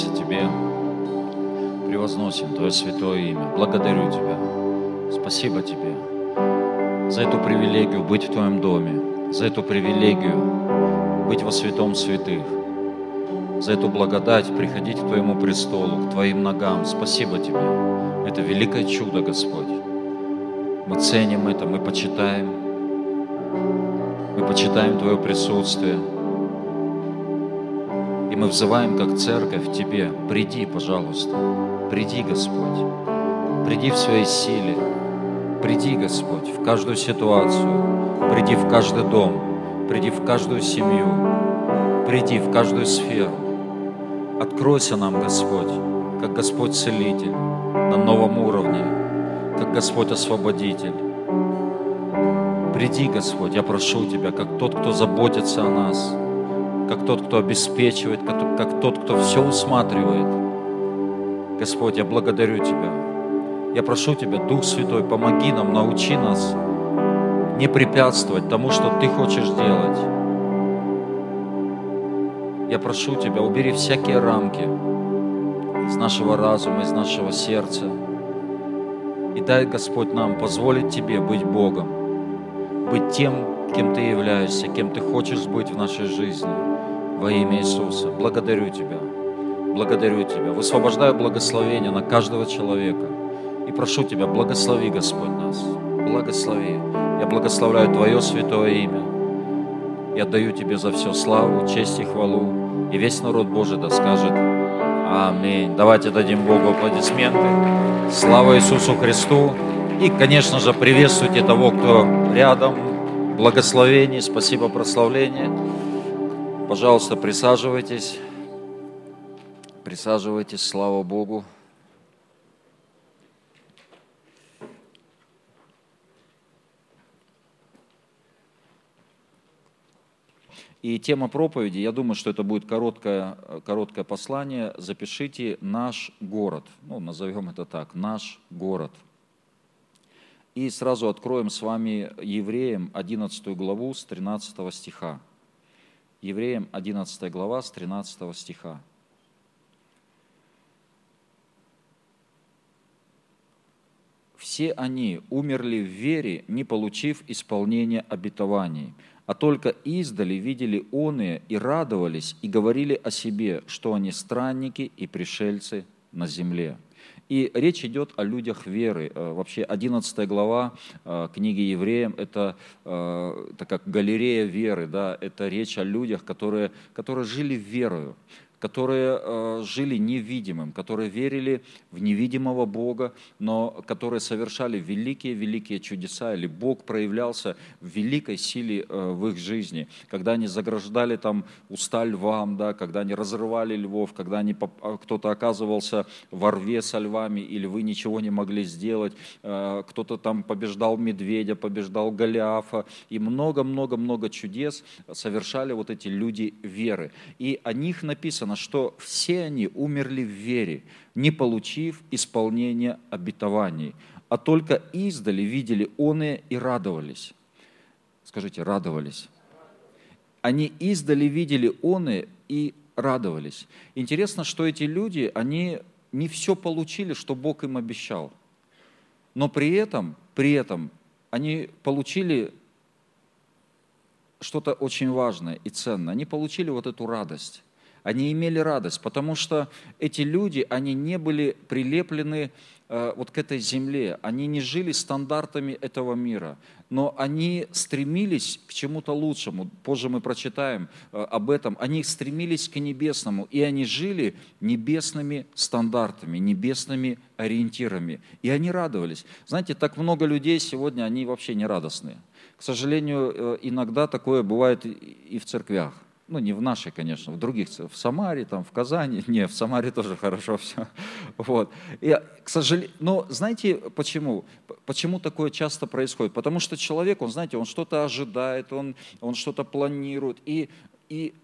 поклоняемся Тебе, превозносим Твое святое имя. Благодарю Тебя. Спасибо Тебе за эту привилегию быть в Твоем доме, за эту привилегию быть во святом святых, за эту благодать приходить к Твоему престолу, к Твоим ногам. Спасибо Тебе. Это великое чудо, Господь. Мы ценим это, мы почитаем. Мы почитаем Твое присутствие. И мы взываем, как церковь, Тебе, приди, пожалуйста, приди, Господь, приди в своей силе, приди, Господь, в каждую ситуацию, приди в каждый дом, приди в каждую семью, приди в каждую сферу. Откройся нам, Господь, как Господь Целитель на новом уровне, как Господь Освободитель. Приди, Господь, я прошу Тебя, как тот, кто заботится о нас, как тот, кто обеспечивает, как, тот, кто все усматривает. Господь, я благодарю Тебя. Я прошу Тебя, Дух Святой, помоги нам, научи нас не препятствовать тому, что Ты хочешь делать. Я прошу Тебя, убери всякие рамки из нашего разума, из нашего сердца. И дай, Господь, нам позволить Тебе быть Богом, быть тем, кем Ты являешься, кем Ты хочешь быть в нашей жизни. Во имя Иисуса. Благодарю Тебя. Благодарю Тебя. Высвобождаю благословение на каждого человека. И прошу Тебя, благослови, Господь, нас. Благослови. Я благословляю Твое святое имя. Я отдаю Тебе за все славу, честь и хвалу. И весь народ Божий да скажет Аминь. Давайте дадим Богу аплодисменты. Слава Иисусу Христу. И, конечно же, приветствуйте того, кто рядом. Благословение, спасибо, прославление. Пожалуйста, присаживайтесь. Присаживайтесь, слава Богу. И тема проповеди, я думаю, что это будет короткое, короткое послание. Запишите «Наш город». Ну, назовем это так, «Наш город». И сразу откроем с вами Евреям 11 главу с 13 стиха. Евреям 11 глава с 13 стиха. Все они умерли в вере, не получив исполнения обетований, а только издали видели оные и радовались, и говорили о себе, что они странники и пришельцы на земле. И речь идет о людях веры. Э, вообще 11 глава э, книги Евреям – это, э, это как галерея веры, да? это речь о людях, которые, которые жили верою которые э, жили невидимым, которые верили в невидимого Бога, но которые совершали великие-великие чудеса, или Бог проявлялся в великой силе э, в их жизни, когда они заграждали там уста львам, да, когда они разрывали львов, когда они, а, кто-то оказывался во рве со львами, или вы ничего не могли сделать, э, кто-то там побеждал медведя, побеждал Голиафа, и много-много-много чудес совершали вот эти люди веры. И о них написано, написано, что все они умерли в вере, не получив исполнения обетований, а только издали видели оные и радовались. Скажите, радовались. Они издали видели оные и радовались. Интересно, что эти люди, они не все получили, что Бог им обещал. Но при этом, при этом они получили что-то очень важное и ценное. Они получили вот эту радость они имели радость, потому что эти люди, они не были прилеплены э, вот к этой земле, они не жили стандартами этого мира, но они стремились к чему-то лучшему. Позже мы прочитаем э, об этом. Они стремились к небесному, и они жили небесными стандартами, небесными ориентирами, и они радовались. Знаете, так много людей сегодня, они вообще не радостные. К сожалению, э, иногда такое бывает и в церквях ну не в нашей, конечно, в других, в Самаре, там, в Казани, не, в Самаре тоже хорошо все, вот. И, к сожалению, но знаете почему? Почему такое часто происходит? Потому что человек, он, знаете, он что-то ожидает, он, он что-то планирует, и, и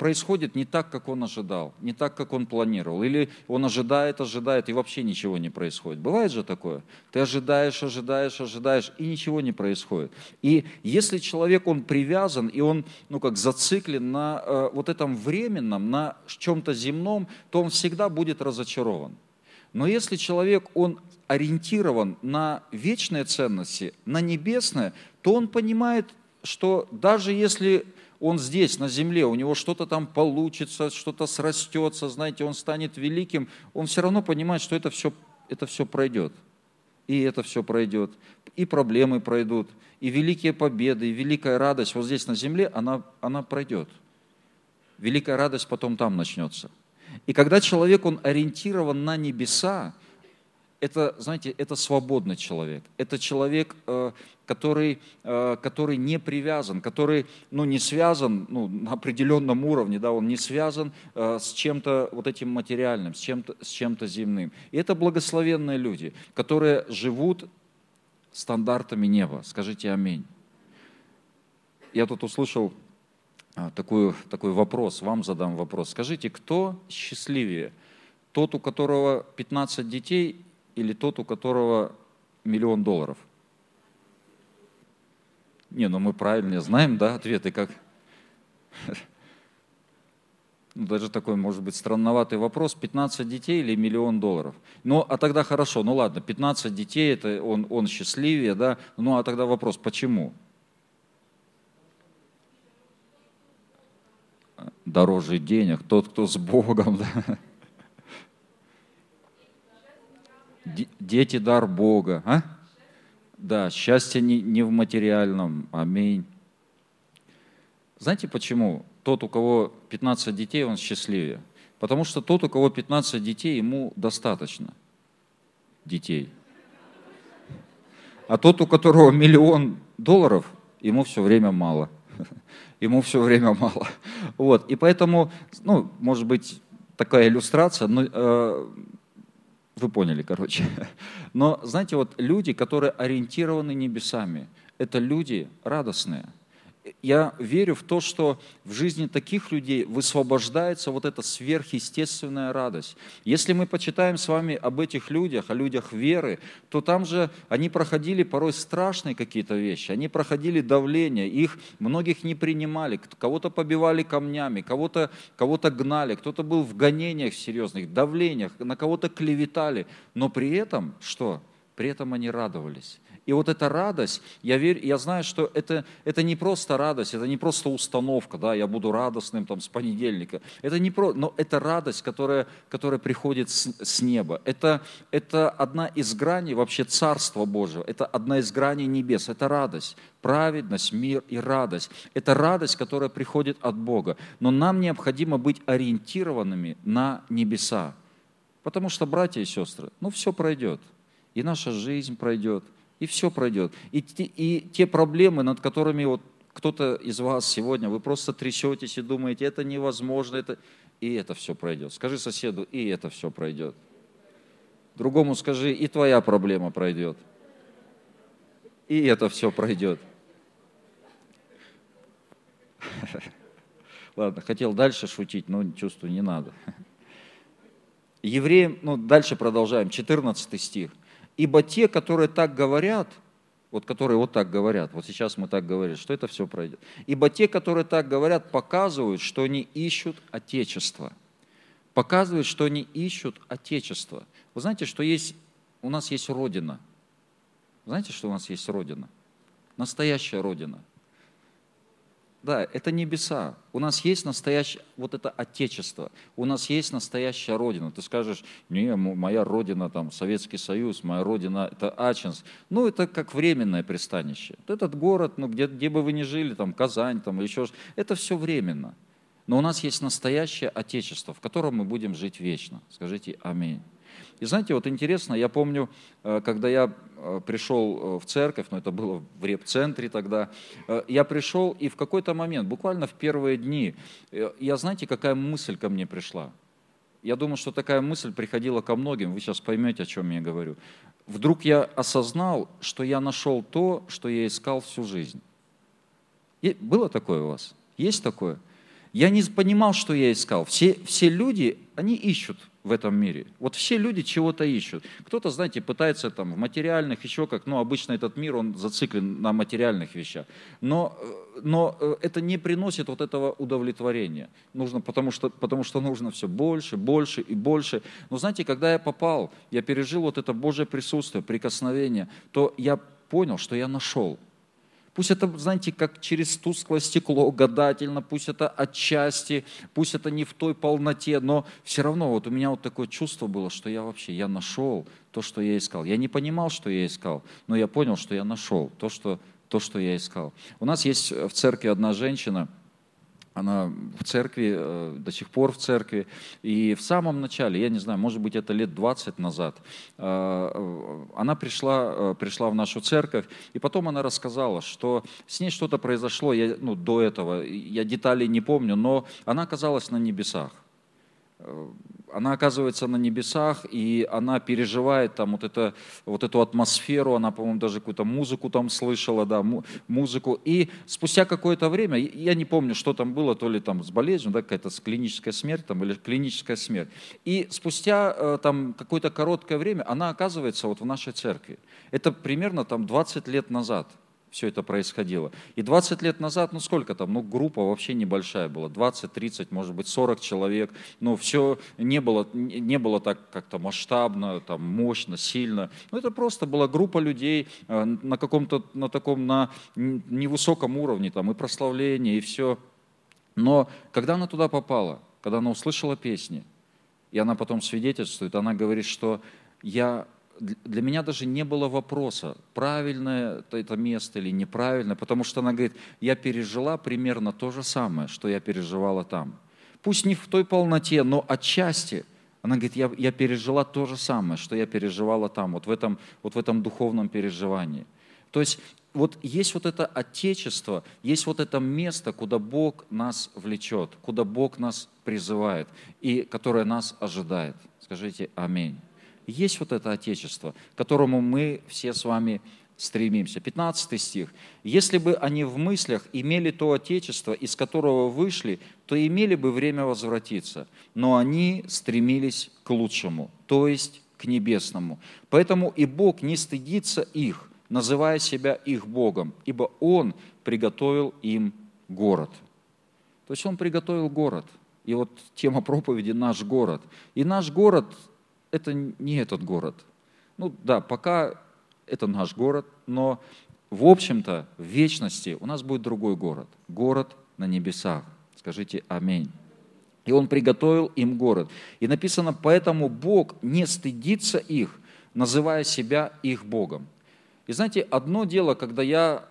происходит не так, как он ожидал, не так, как он планировал. Или он ожидает, ожидает, и вообще ничего не происходит. Бывает же такое? Ты ожидаешь, ожидаешь, ожидаешь, и ничего не происходит. И если человек, он привязан, и он, ну как, зациклен на э, вот этом временном, на чем-то земном, то он всегда будет разочарован. Но если человек, он ориентирован на вечные ценности, на небесное, то он понимает, что даже если он здесь, на земле, у него что-то там получится, что-то срастется, знаете, он станет великим, он все равно понимает, что это все, это все пройдет. И это все пройдет. И проблемы пройдут, и великие победы, и великая радость вот здесь на земле, она, она пройдет. Великая радость потом там начнется. И когда человек, он ориентирован на небеса, это, знаете, это свободный человек. Это человек, э, который, э, который не привязан, который ну, не связан ну, на определенном уровне, да, он не связан э, с чем-то вот этим материальным, с чем-то, с чем-то земным. И это благословенные люди, которые живут стандартами неба. Скажите аминь. Я тут услышал такой, такой вопрос, вам задам вопрос. Скажите, кто счастливее? Тот, у которого 15 детей или тот, у которого миллион долларов? Не, ну мы правильно знаем, да, ответы как... Ну, даже такой, может быть, странноватый вопрос. 15 детей или миллион долларов? Ну, а тогда хорошо, ну ладно, 15 детей, это он, он счастливее, да? Ну, а тогда вопрос, почему? Дороже денег, тот, кто с Богом, да? Дети – дар Бога. А? Да, счастье не, не в материальном. Аминь. Знаете почему? Тот, у кого 15 детей, он счастливее. Потому что тот, у кого 15 детей, ему достаточно детей. А тот, у которого миллион долларов, ему все время мало. Ему все время мало. Вот. И поэтому, ну, может быть, такая иллюстрация, но э, вы поняли, короче. Но знаете, вот люди, которые ориентированы небесами, это люди радостные – я верю в то, что в жизни таких людей высвобождается вот эта сверхъестественная радость. Если мы почитаем с вами об этих людях, о людях веры, то там же они проходили порой страшные какие-то вещи, они проходили давление, их многих не принимали, кого-то побивали камнями, кого-то кого гнали, кто-то был в гонениях серьезных, давлениях, на кого-то клеветали, но при этом что? При этом они радовались. И вот эта радость, я, верю, я знаю, что это, это не просто радость, это не просто установка, да, я буду радостным там, с понедельника. Это не про, но это радость, которая, которая приходит с, с неба. Это, это одна из граней вообще Царства Божьего, это одна из граней небес, это радость праведность, мир и радость. Это радость, которая приходит от Бога. Но нам необходимо быть ориентированными на небеса. Потому что, братья и сестры, ну все пройдет. И наша жизнь пройдет, и все пройдет. И, и те проблемы, над которыми вот кто-то из вас сегодня, вы просто трясетесь и думаете, это невозможно, это... и это все пройдет. Скажи соседу, и это все пройдет. Другому скажи, и твоя проблема пройдет. И это все пройдет. Ладно, хотел дальше шутить, но чувствую, не надо. Евреям, ну дальше продолжаем, 14 стих. Ибо те, которые так говорят, вот которые вот так говорят, вот сейчас мы так говорим, что это все пройдет. Ибо те, которые так говорят, показывают, что они ищут Отечество. Показывают, что они ищут Отечество. Вы знаете, что есть, у нас есть Родина. Знаете, что у нас есть Родина? Настоящая Родина. Да, это небеса. У нас есть настоящее, вот это Отечество. У нас есть настоящая Родина. Ты скажешь, не, моя Родина там Советский Союз, моя Родина это Ачинск. Ну, это как временное пристанище. Этот город, ну, где, где бы вы ни жили, там Казань, там еще это все временно. Но у нас есть настоящее Отечество, в котором мы будем жить вечно. Скажите аминь. И знаете, вот интересно, я помню, э, когда я э, пришел э, в церковь, но ну, это было в реп-центре тогда, я пришел, и в какой-то момент, буквально в первые дни, я, знаете, какая мысль ко мне пришла? Я думаю, что такая мысль приходила ко многим, вы сейчас поймете, о чем я говорю. Вдруг я осознал, что я нашел то, что я искал всю жизнь. И было такое у вас? Есть такое? Я не понимал, что я искал. Все, все люди, они ищут в этом мире. Вот все люди чего-то ищут. Кто-то, знаете, пытается там в материальных, еще как, ну, обычно этот мир, он зациклен на материальных вещах. Но, э, но э, это не приносит вот этого удовлетворения. Нужно, потому, что, потому что нужно все больше, больше и больше. Но знаете, когда я попал, я пережил вот это Божье присутствие, прикосновение, то я понял, что я нашел – Пусть это, знаете, как через тусклое стекло гадательно, пусть это отчасти, пусть это не в той полноте, но все равно вот у меня вот такое чувство было, что я вообще, я нашел то, что я искал. Я не понимал, что я искал, но я понял, что я нашел то, что, то, что я искал. У нас есть в церкви одна женщина – она в церкви, э, до сих пор в церкви. И в самом начале, я не знаю, может быть, это лет 20 назад, э, она пришла, э, пришла в нашу церковь, и потом она рассказала, что с ней что-то произошло, я, ну, до этого, я деталей не помню, но она оказалась на небесах она оказывается на небесах, и она переживает там вот, это, вот эту атмосферу, она, по-моему, даже какую-то музыку там слышала, да, музыку. И спустя какое-то время, я не помню, что там было, то ли там с болезнью, да, какая-то клиническая смерть там, или клиническая смерть. И спустя э, там какое-то короткое время она оказывается вот в нашей церкви. Это примерно там 20 лет назад все это происходило. И 20 лет назад, ну сколько там, ну группа вообще небольшая была, 20, 30, может быть 40 человек, но все не было, не было так как-то масштабно, там, мощно, сильно. Ну это просто была группа людей э, на каком-то, на таком, на невысоком уровне, там и прославление, и все. Но когда она туда попала, когда она услышала песни, и она потом свидетельствует, она говорит, что я для меня даже не было вопроса, правильное это место или неправильное, потому что она говорит, я пережила примерно то же самое, что я переживала там. Пусть не в той полноте, но отчасти. Она говорит, я, я пережила то же самое, что я переживала там, вот в этом, вот в этом духовном переживании. То есть вот есть вот это отечество, есть вот это место, куда Бог нас влечет, куда Бог нас призывает и которое нас ожидает. Скажите аминь есть вот это Отечество, к которому мы все с вами стремимся. 15 стих. «Если бы они в мыслях имели то Отечество, из которого вышли, то имели бы время возвратиться, но они стремились к лучшему, то есть к небесному. Поэтому и Бог не стыдится их, называя себя их Богом, ибо Он приготовил им город». То есть Он приготовил город. И вот тема проповеди «Наш город». И наш город это не этот город. Ну да, пока это наш город, но в общем-то в вечности у нас будет другой город. Город на небесах. Скажите аминь. И он приготовил им город. И написано, поэтому Бог не стыдится их, называя себя их Богом. И знаете, одно дело, когда я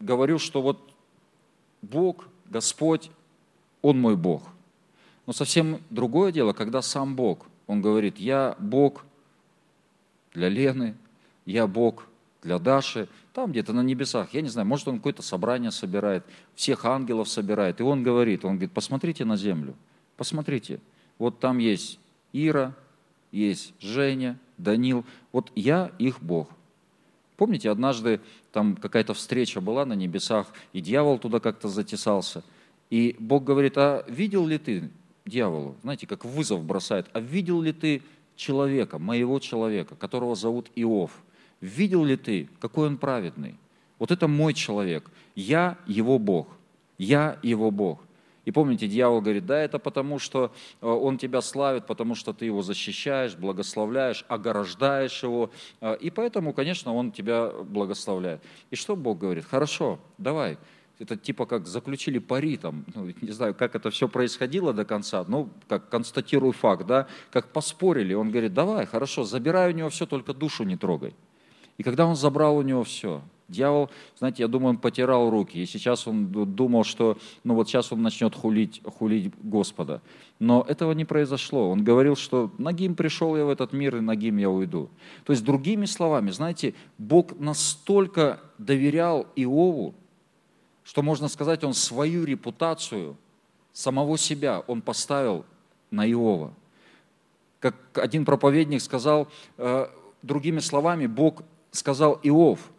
говорю, что вот Бог, Господь, Он мой Бог. Но совсем другое дело, когда сам Бог – он говорит, я Бог для Лены, я Бог для Даши, там где-то на небесах, я не знаю, может он какое-то собрание собирает, всех ангелов собирает, и он говорит, он говорит, посмотрите на землю, посмотрите, вот там есть Ира, есть Женя, Данил, вот я их Бог. Помните, однажды там какая-то встреча была на небесах, и дьявол туда как-то затесался, и Бог говорит, а видел ли ты дьяволу, знаете, как вызов бросает, а видел ли ты человека, моего человека, которого зовут Иов? Видел ли ты, какой он праведный? Вот это мой человек, я его Бог, я его Бог. И помните, дьявол говорит, да, это потому, что э, он тебя славит, потому что ты его защищаешь, благословляешь, ограждаешь его. Э, и поэтому, конечно, он тебя благословляет. И что Бог говорит? Хорошо, давай, это типа как заключили пари, там, ну, не знаю, как это все происходило до конца, ну, как констатирую факт, да, как поспорили, он говорит, давай, хорошо, забирай у него все, только душу не трогай. И когда он забрал у него все, дьявол, знаете, я думаю, он потирал руки, и сейчас он думал, что, ну вот сейчас он начнет хулить, хулить Господа. Но этого не произошло. Он говорил, что нагим пришел я в этот мир, и нагим я уйду. То есть, другими словами, знаете, Бог настолько доверял Иову, что можно сказать, он свою репутацию, самого себя, он поставил на Иова. Как один проповедник сказал, э, другими словами, Бог сказал, Иов,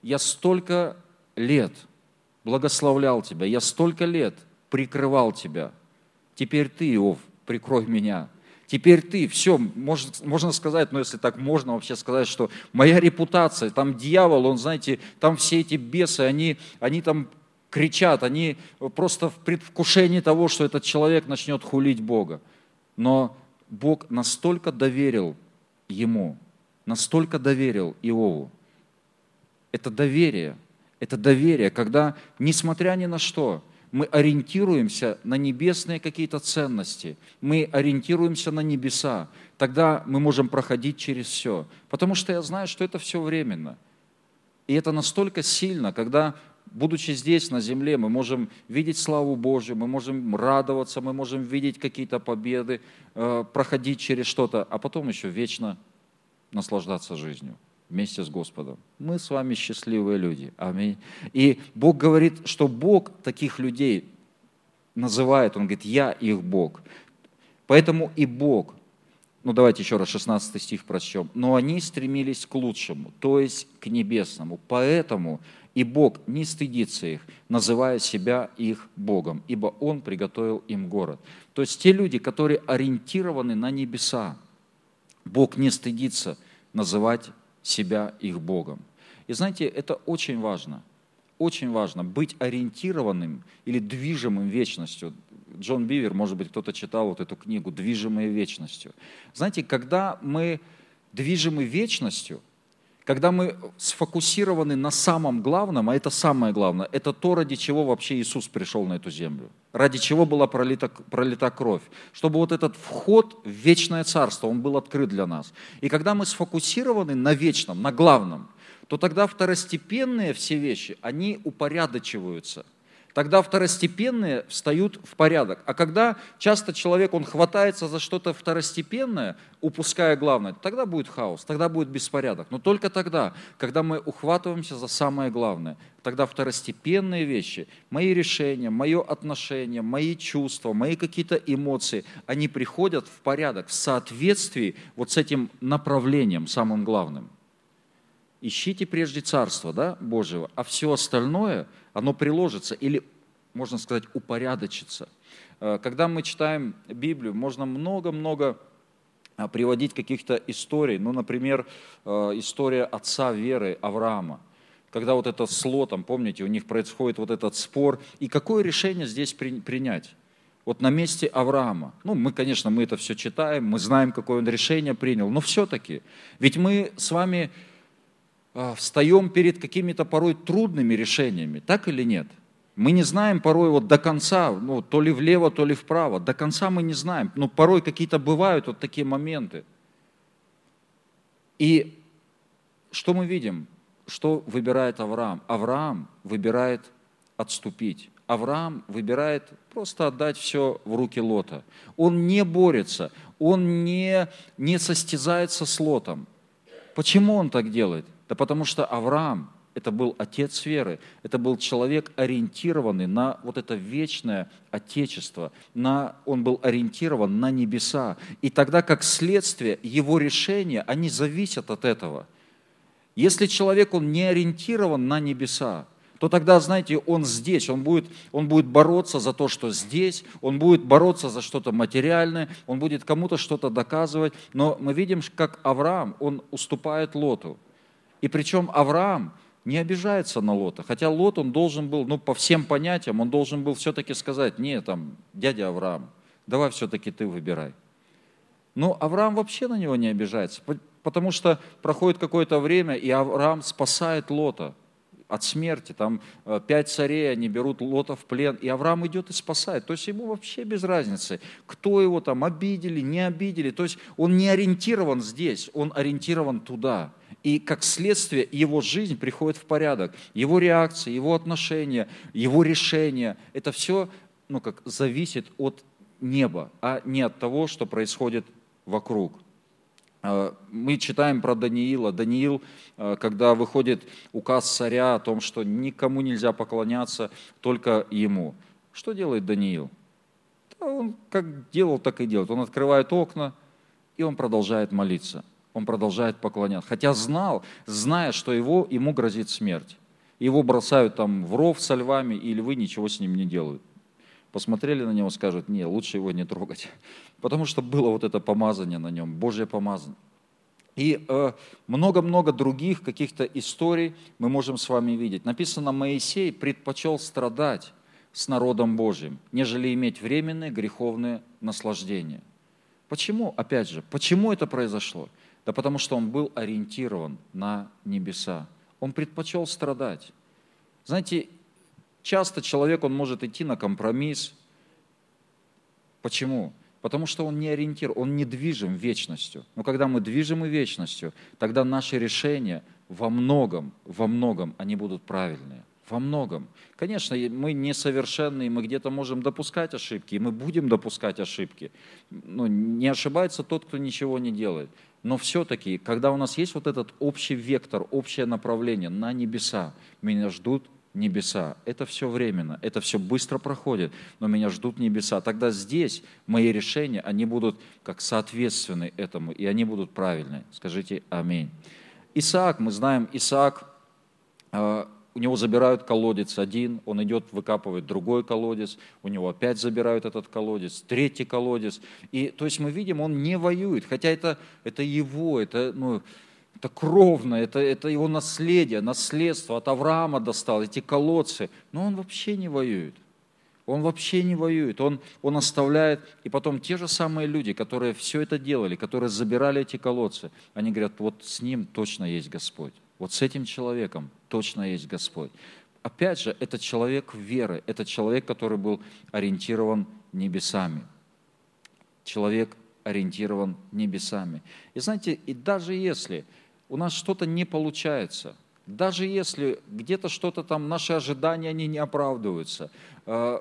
я столько лет благословлял тебя, я столько лет прикрывал тебя. Теперь ты, Иов, прикрой меня. Теперь ты, все, можно, можно сказать, ну если так можно вообще сказать, что моя репутация, там дьявол, он, знаете, там все эти бесы, они, они там кричат, они просто в предвкушении того, что этот человек начнет хулить Бога. Но Бог настолько доверил ему, настолько доверил Иову. Это доверие, это доверие, когда, несмотря ни на что, мы ориентируемся на небесные какие-то ценности, мы ориентируемся на небеса, тогда мы можем проходить через все. Потому что я знаю, что это все временно. И это настолько сильно, когда, будучи здесь, на земле, мы можем видеть славу Божью, мы можем радоваться, мы можем видеть какие-то победы, э, проходить через что-то, а потом еще вечно наслаждаться жизнью вместе с Господом. Мы с вами счастливые люди. Аминь. И Бог говорит, что Бог таких людей называет, Он говорит, я их Бог. Поэтому и Бог, ну давайте еще раз 16 стих прочтем, но они стремились к лучшему, то есть к небесному. Поэтому и Бог не стыдится их, называя себя их Богом, ибо Он приготовил им город. То есть те люди, которые ориентированы на небеса, Бог не стыдится называть себя их Богом. И знаете, это очень важно. Очень важно быть ориентированным или движимым вечностью. Джон Бивер, может быть, кто-то читал вот эту книгу «Движимые вечностью». Знаете, когда мы движимы вечностью, когда мы сфокусированы на самом главном, а это самое главное, это то, ради чего вообще Иисус пришел на эту землю, ради чего была пролита, пролита кровь, чтобы вот этот вход в вечное царство, он был открыт для нас. И когда мы сфокусированы на вечном, на главном, то тогда второстепенные все вещи, они упорядочиваются – тогда второстепенные встают в порядок. А когда часто человек, он хватается за что-то второстепенное, упуская главное, тогда будет хаос, тогда будет беспорядок. Но только тогда, когда мы ухватываемся за самое главное, тогда второстепенные вещи, мои решения, мое отношение, мои чувства, мои какие-то эмоции, они приходят в порядок, в соответствии вот с этим направлением самым главным. Ищите прежде Царство да, Божьего, а все остальное – оно приложится или, можно сказать, упорядочится. Э, когда мы читаем Библию, можно много-много а, приводить каких-то историй. Ну, например, э, история отца веры Авраама. Когда вот это с Лотом, помните, у них происходит вот этот спор. И какое решение здесь принять? Вот на месте Авраама. Ну, мы, конечно, мы это все читаем, мы знаем, какое он решение принял, но все-таки, ведь мы с вами встаем перед какими-то порой трудными решениями, так или нет? Мы не знаем порой вот до конца, ну, то ли влево, то ли вправо. До конца мы не знаем. Но порой какие-то бывают вот такие моменты. И что мы видим? Что выбирает Авраам? Авраам выбирает отступить. Авраам выбирает просто отдать все в руки Лота. Он не борется, он не, не состязается с Лотом. Почему он так делает? Да потому что Авраам – это был отец веры, это был человек, ориентированный на вот это вечное Отечество, на, он был ориентирован на небеса. И тогда, как следствие, его решения, они зависят от этого. Если человек, он не ориентирован на небеса, то тогда, знаете, он здесь, он будет, он будет бороться за то, что здесь, он будет бороться за что-то материальное, он будет кому-то что-то доказывать. Но мы видим, как Авраам, он уступает Лоту. И причем Авраам не обижается на Лота, хотя Лот, он должен был, ну, по всем понятиям, он должен был все-таки сказать, не, там, дядя Авраам, давай все-таки ты выбирай. Но Авраам вообще на него не обижается, потому что проходит какое-то время, и Авраам спасает Лота от смерти. Там э, пять царей, они берут Лота в плен, и Авраам идет и спасает. То есть ему вообще без разницы, кто его там обидели, не обидели. То есть он не ориентирован здесь, он ориентирован туда. И как следствие его жизнь приходит в порядок. Его реакции, его отношения, его решения, это все ну, как, зависит от неба, а не от того, что происходит вокруг. А, мы читаем про Даниила. Даниил, а, когда выходит указ царя о том, что никому нельзя поклоняться, только ему. Что делает Даниил? он как делал, так и делает. Он открывает окна, и он продолжает молиться он продолжает поклоняться. Хотя знал, зная, что его, ему грозит смерть. Его бросают там в ров со львами, и львы ничего с ним не делают. посмотрели на него, скажут, не, лучше его не трогать, потому что было вот это помазание на нем, Божье помазание. И э, много-много других каких-то историй мы можем с вами видеть. Написано, Моисей предпочел страдать с народом Божьим, нежели иметь временные греховные наслаждения. Почему, опять же, почему это произошло? Да потому что он был ориентирован на небеса. Он предпочел страдать. Знаете, часто человек, он может идти на компромисс. Почему? Потому что он не ориентир, он не движим вечностью. Но когда мы движимы вечностью, тогда наши решения во многом, во многом они будут правильные. Во многом. Конечно, мы несовершенные, мы где-то можем допускать ошибки, и мы будем допускать ошибки. Но не ошибается тот, кто ничего не делает. Но все-таки, когда у нас есть вот этот общий вектор, общее направление на небеса, меня ждут небеса. Это все временно, это все быстро проходит, но меня ждут небеса. Тогда здесь мои решения, они будут как соответственны этому, и они будут правильные. Скажите аминь. Исаак, мы знаем, Исаак, а, у него забирают колодец один, он идет, выкапывает другой колодец, у него опять забирают этот колодец, третий колодец. И, то есть мы видим, он не воюет, хотя это, это его, это, ну, это кровно, это, это его наследие, наследство от Авраама достал, эти колодцы. Но он вообще не воюет. Он вообще не воюет, он, он оставляет, и потом те же самые люди, которые все это делали, которые забирали эти колодцы, они говорят, вот с ним точно есть Господь, вот с этим человеком точно есть Господь. Опять же, это человек веры, это человек, который был ориентирован небесами. Человек ориентирован небесами. И знаете, и даже если у нас что-то не получается, даже если где-то что-то там, наши ожидания, они не оправдываются, э,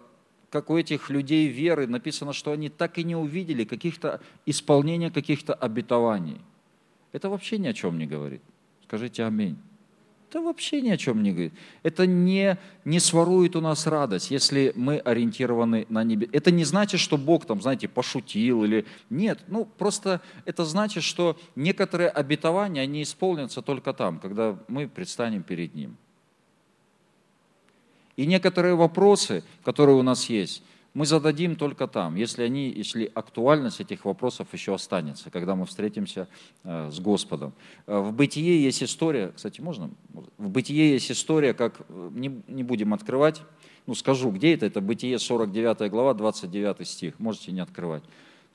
как у этих людей веры написано, что они так и не увидели каких-то исполнения каких-то обетований. Это вообще ни о чем не говорит. Скажите аминь. Это вообще ни о чем не говорит. Это не, не сворует у нас радость, если мы ориентированы на небе. Это не значит, что Бог там, знаете, пошутил или... Нет, ну просто это значит, что некоторые обетования, они исполнятся только там, когда мы предстанем перед Ним. И некоторые вопросы, которые у нас есть, мы зададим только там, если, они, если актуальность этих вопросов еще останется, когда мы встретимся э, с Господом. Э, в Бытие есть история, кстати, можно? В Бытие есть история, как, э, не, не будем открывать, ну скажу, где это, это Бытие 49 глава, 29 стих, можете не открывать.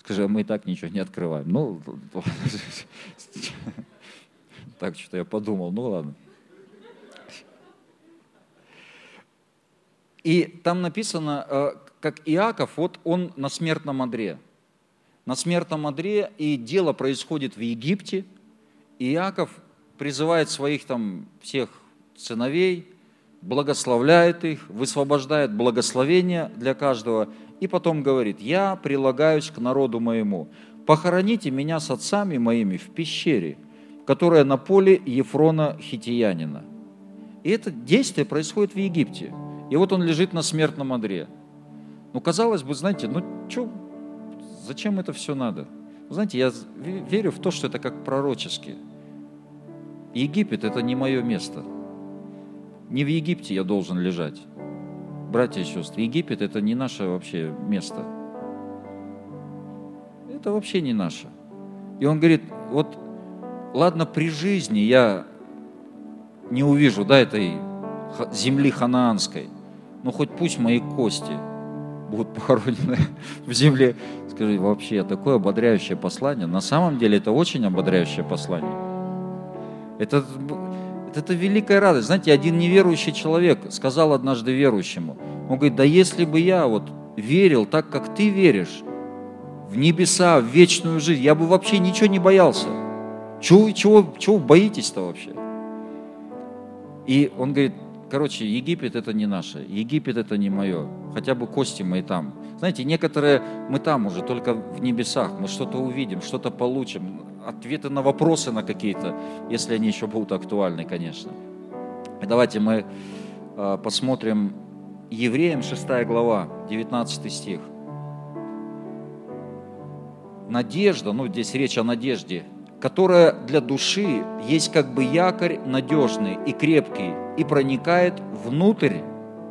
Скажи, а мы и так ничего не открываем. Ну, так что я подумал, ну ладно. И там написано, как Иаков, вот он на смертном одре. На смертном одре, и дело происходит в Египте. И Иаков призывает своих там всех сыновей, благословляет их, высвобождает благословение для каждого, и потом говорит, я прилагаюсь к народу моему, похороните меня с отцами моими в пещере, которая на поле Ефрона Хитиянина. И это действие происходит в Египте. И вот он лежит на смертном одре – ну, казалось бы, знаете, ну, что, зачем это все надо? Знаете, я верю в то, что это как пророчески. Египет – это не мое место. Не в Египте я должен лежать. Братья и сестры, Египет – это не наше вообще место. Это вообще не наше. И он говорит, вот, ладно, при жизни я не увижу, да, этой земли ханаанской, но хоть пусть мои кости – будут похоронены в земле. Скажи, вообще такое ободряющее послание. На самом деле это очень ободряющее послание. Это, это великая радость. Знаете, один неверующий человек сказал однажды верующему, он говорит, да если бы я вот верил так, как ты веришь, в небеса, в вечную жизнь, я бы вообще ничего не боялся. Чего, чего, чего боитесь-то вообще? И он говорит, Короче, Египет это не наше, Египет это не мое, хотя бы кости мои там. Знаете, некоторые мы там уже, только в небесах, мы что-то увидим, что-то получим, ответы на вопросы на какие-то, если они еще будут актуальны, конечно. И давайте мы э, посмотрим Евреям 6 глава, 19 стих. Надежда, ну здесь речь о надежде, которая для души есть как бы якорь надежный и крепкий и проникает внутрь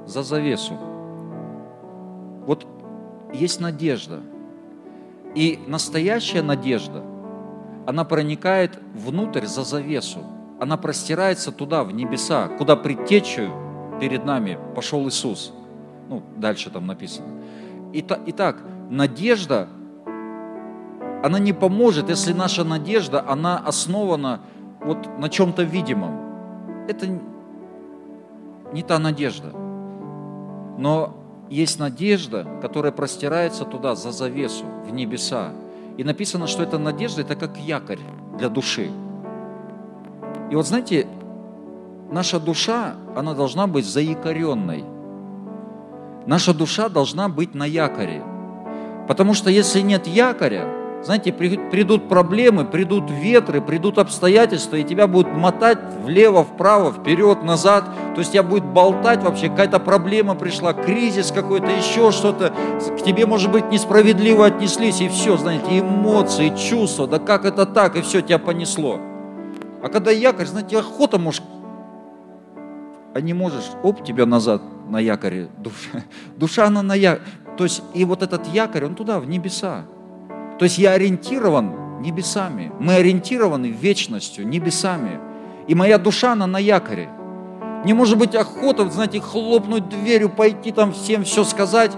за завесу. Вот есть надежда. И настоящая надежда, она проникает внутрь за завесу. Она простирается туда, в небеса, куда предтечью перед нами пошел Иисус. Ну, дальше там написано. Итак, надежда, она не поможет, если наша надежда, она основана вот на чем-то видимом. Это не та надежда. Но есть надежда, которая простирается туда, за завесу, в небеса. И написано, что эта надежда – это как якорь для души. И вот знаете, наша душа, она должна быть заякоренной. Наша душа должна быть на якоре. Потому что если нет якоря, знаете, придут проблемы, придут ветры, придут обстоятельства, и тебя будут мотать влево, вправо, вперед, назад. То есть тебя будет болтать вообще, какая-то проблема пришла, кризис какой-то, еще что-то. К тебе, может быть, несправедливо отнеслись, и все, знаете, эмоции, чувства, да как это так, и все, тебя понесло. А когда якорь, знаете, охота может, а не можешь, оп, тебя назад на якоре душа. Душа, она на якоре. То есть, и вот этот якорь, он туда, в небеса. То есть я ориентирован небесами. Мы ориентированы вечностью, небесами. И моя душа, она на якоре. Не может быть охота, знаете, хлопнуть дверью, пойти там всем все сказать,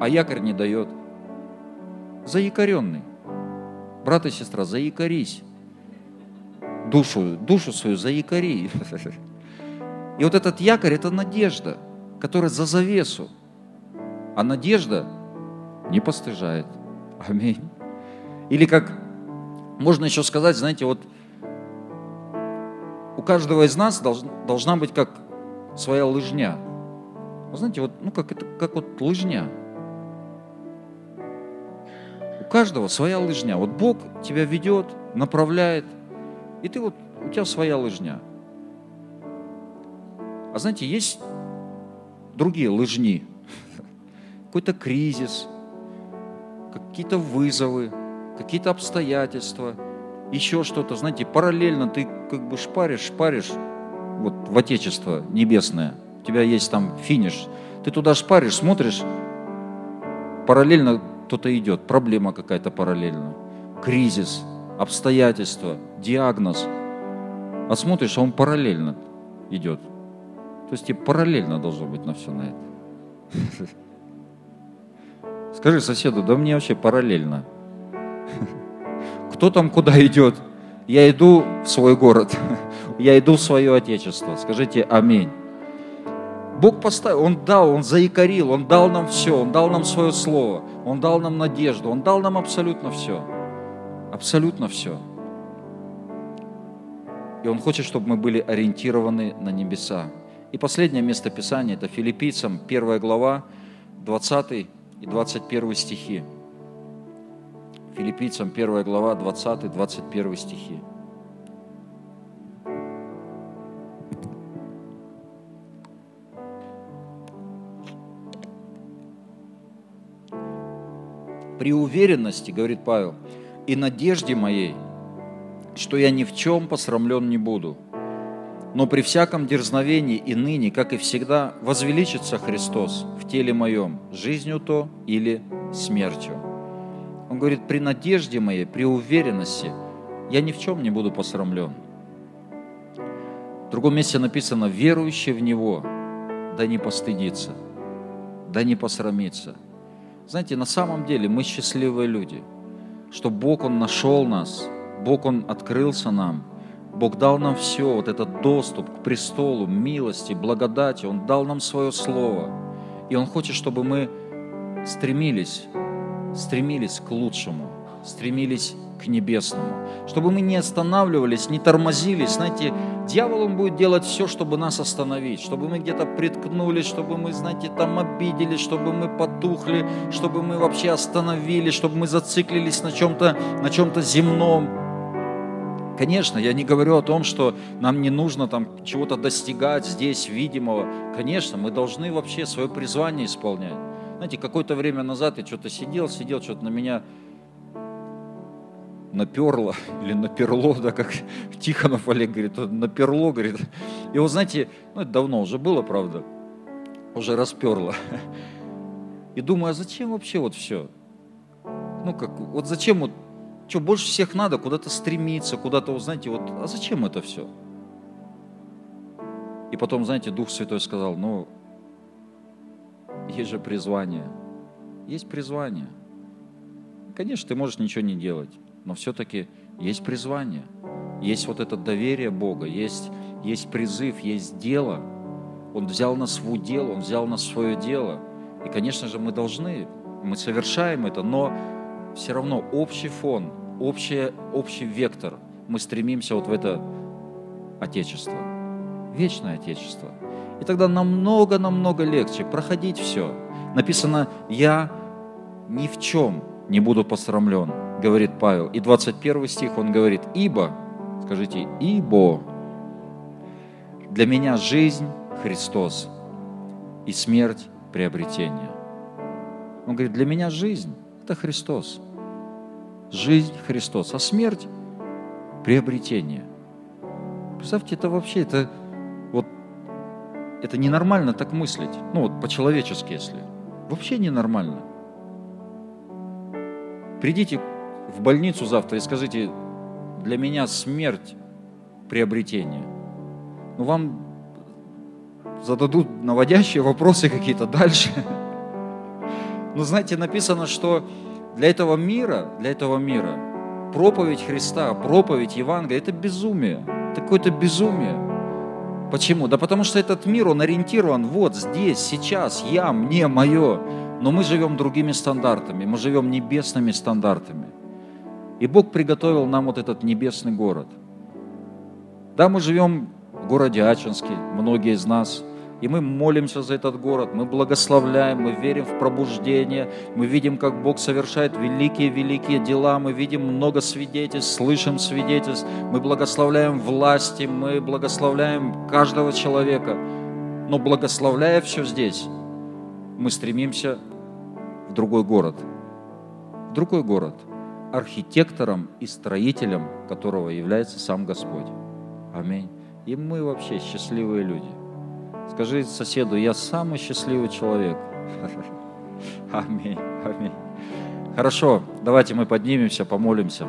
а якорь не дает. Заякоренный. Брат и сестра, заякорись. Душу, душу свою заякори. И вот этот якорь – это надежда, которая за завесу. А надежда не постыжает. Аминь. Или как можно еще сказать, знаете, вот у каждого из нас долж, должна быть как своя лыжня. Вы знаете, вот, ну как это, как вот лыжня. У каждого своя лыжня. Вот Бог тебя ведет, направляет, и ты вот, у тебя своя лыжня. А знаете, есть другие лыжни. Какой-то кризис – какие-то вызовы, какие-то обстоятельства, еще что-то. Знаете, параллельно ты как бы шпаришь, шпаришь вот в Отечество небесное. У тебя есть там финиш. Ты туда шпаришь, смотришь, параллельно кто-то идет, проблема какая-то параллельно. Кризис, обстоятельства, диагноз. А смотришь, а он параллельно идет. То есть тебе параллельно должно быть на все на это. Скажи соседу, да мне вообще параллельно. Кто там куда идет? Я иду в свой город, я иду в свое отечество. Скажите аминь. Бог поставил, Он дал, Он заикарил, Он дал нам все, Он дал нам свое слово, Он дал нам надежду, Он дал нам абсолютно все. Абсолютно все. И Он хочет, чтобы мы были ориентированы на небеса. И последнее место Писания – это Филиппийцам, 1 глава, 20 и 21 стихи. Филиппийцам 1 глава, 20-21 стихи. При уверенности, говорит Павел, и надежде моей, что я ни в чем посрамлен не буду – но при всяком дерзновении и ныне, как и всегда, возвеличится Христос в теле моем, жизнью то или смертью. Он говорит, при надежде моей, при уверенности, я ни в чем не буду посрамлен. В другом месте написано, верующий в Него, да не постыдится, да не посрамится. Знаете, на самом деле мы счастливые люди, что Бог, Он нашел нас, Бог, Он открылся нам – Бог дал нам все, вот этот доступ к престолу, милости, благодати. Он дал нам свое слово. И Он хочет, чтобы мы стремились, стремились к лучшему, стремились к небесному. Чтобы мы не останавливались, не тормозились. Знаете, дьявол он будет делать все, чтобы нас остановить, чтобы мы где-то приткнулись, чтобы мы, знаете, там обиделись, чтобы мы потухли, чтобы мы вообще остановились, чтобы мы зациклились на чем-то на чем-то земном. Конечно, я не говорю о том, что нам не нужно там чего-то достигать здесь, видимого. Конечно, мы должны вообще свое призвание исполнять. Знаете, какое-то время назад я что-то сидел, сидел, что-то на меня наперло или наперло, да, как Тихонов Олег говорит, наперло, говорит. И вот знаете, ну это давно уже было, правда, уже расперло. И думаю, а зачем вообще вот все? Ну как, вот зачем вот, что больше всех надо куда-то стремиться, куда-то, вот, знаете, вот, а зачем это все? И потом, знаете, Дух Святой сказал, ну, есть же призвание. Есть призвание. Конечно, ты можешь ничего не делать, но все-таки есть призвание. Есть вот это доверие Бога, есть, есть призыв, есть дело. Он взял нас в удел, Он взял нас в свое дело. И, конечно же, мы должны, мы совершаем это, но все равно общий фон, общий, общий вектор, мы стремимся вот в это Отечество вечное Отечество. И тогда намного-намного легче проходить все. Написано, я ни в чем не буду посрамлен, говорит Павел. И 21 стих он говорит, ибо, скажите, ибо для меня жизнь Христос и смерть приобретение. Он говорит, для меня жизнь – это Христос. Жизнь – Христос, а смерть – приобретение. Представьте, это вообще, это это ненормально так мыслить. Ну вот по-человечески, если. Вообще ненормально. Придите в больницу завтра и скажите, для меня смерть приобретение. Ну вам зададут наводящие вопросы какие-то дальше. Но знаете, написано, что для этого мира, для этого мира проповедь Христа, проповедь Евангелия – это безумие. Это какое-то безумие. Почему? Да потому что этот мир, он ориентирован вот здесь, сейчас, я, мне, мое. Но мы живем другими стандартами, мы живем небесными стандартами. И Бог приготовил нам вот этот небесный город. Да, мы живем в городе Ачинске, многие из нас – и мы молимся за этот город, мы благословляем, мы верим в пробуждение, мы видим, как Бог совершает великие-великие дела, мы видим много свидетельств, слышим свидетельств, мы благословляем власти, мы благословляем каждого человека. Но благословляя все здесь, мы стремимся в другой город. В другой город, архитектором и строителем которого является сам Господь. Аминь. И мы вообще счастливые люди. Скажи соседу, я самый счастливый человек. Аминь, аминь. Хорошо, давайте мы поднимемся, помолимся.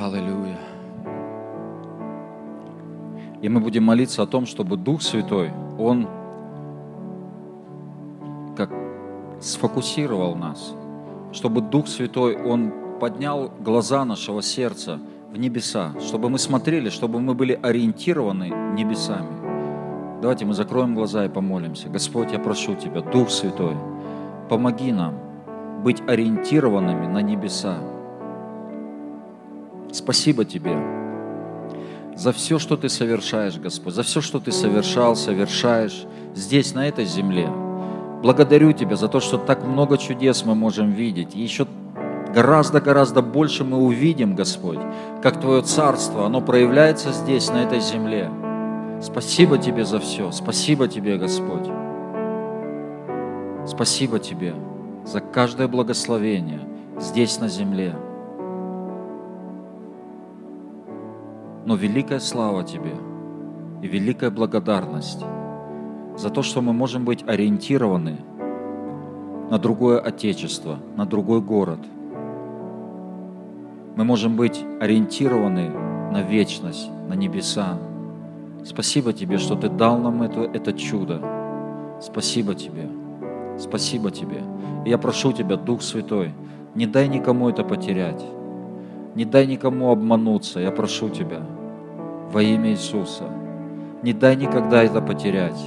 Аллилуйя. И мы будем молиться о том, чтобы Дух Святой, Он сфокусировал нас, чтобы Дух Святой, Он поднял глаза нашего сердца в небеса, чтобы мы смотрели, чтобы мы были ориентированы небесами. Давайте мы закроем глаза и помолимся. Господь, я прошу Тебя, Дух Святой, помоги нам быть ориентированными на небеса. Спасибо Тебе за все, что Ты совершаешь, Господь, за все, что Ты совершал, совершаешь здесь, на этой земле – Благодарю Тебя за то, что так много чудес мы можем видеть. И еще гораздо-гораздо больше мы увидим, Господь, как Твое Царство, оно проявляется здесь, на этой земле. Спасибо Тебе за все. Спасибо Тебе, Господь. Спасибо Тебе за каждое благословение здесь, на земле. Но великая слава Тебе и великая благодарность за то, что мы можем быть ориентированы на другое отечество, на другой город. Мы можем быть ориентированы на вечность, на небеса. Спасибо Тебе, что Ты дал нам это, это чудо. Спасибо Тебе. Спасибо Тебе. И я прошу Тебя, Дух Святой, не дай никому это потерять. Не дай никому обмануться. Я прошу Тебя во имя Иисуса. Не дай никогда это потерять.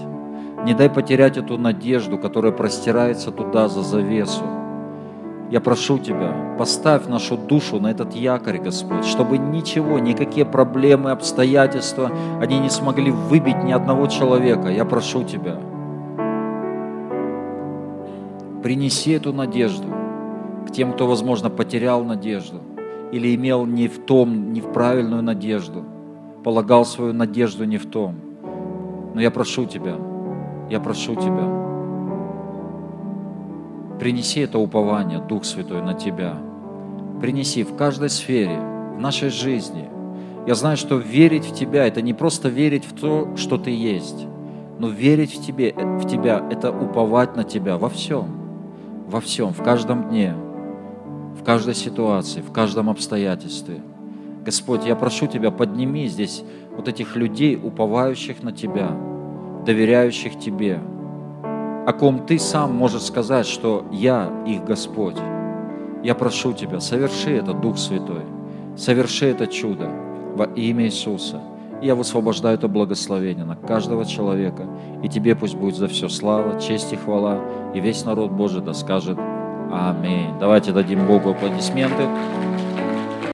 Не дай потерять эту надежду, которая простирается туда за завесу. Я прошу Тебя, поставь нашу душу на этот якорь, Господь, чтобы ничего, никакие проблемы, обстоятельства, они не смогли выбить ни одного человека. Я прошу Тебя, принеси эту надежду к тем, кто, возможно, потерял надежду или имел не в том, не в правильную надежду, полагал свою надежду не в том. Но я прошу Тебя, я прошу Тебя, Принеси это упование, Дух Святой, на Тебя. Принеси в каждой сфере, в нашей жизни. Я знаю, что верить в Тебя – это не просто верить в то, что Ты есть, но верить в, тебе, в Тебя – это уповать на Тебя во всем, во всем, в каждом дне, в каждой ситуации, в каждом обстоятельстве. Господь, я прошу Тебя, подними здесь вот этих людей, уповающих на Тебя, доверяющих Тебе – о ком ты сам можешь сказать, что я их Господь. Я прошу Тебя, соверши это, Дух Святой, соверши это чудо во имя Иисуса. Я высвобождаю это благословение на каждого человека. И Тебе пусть будет за все слава, честь и хвала. И весь народ Божий да скажет Аминь. Давайте дадим Богу аплодисменты.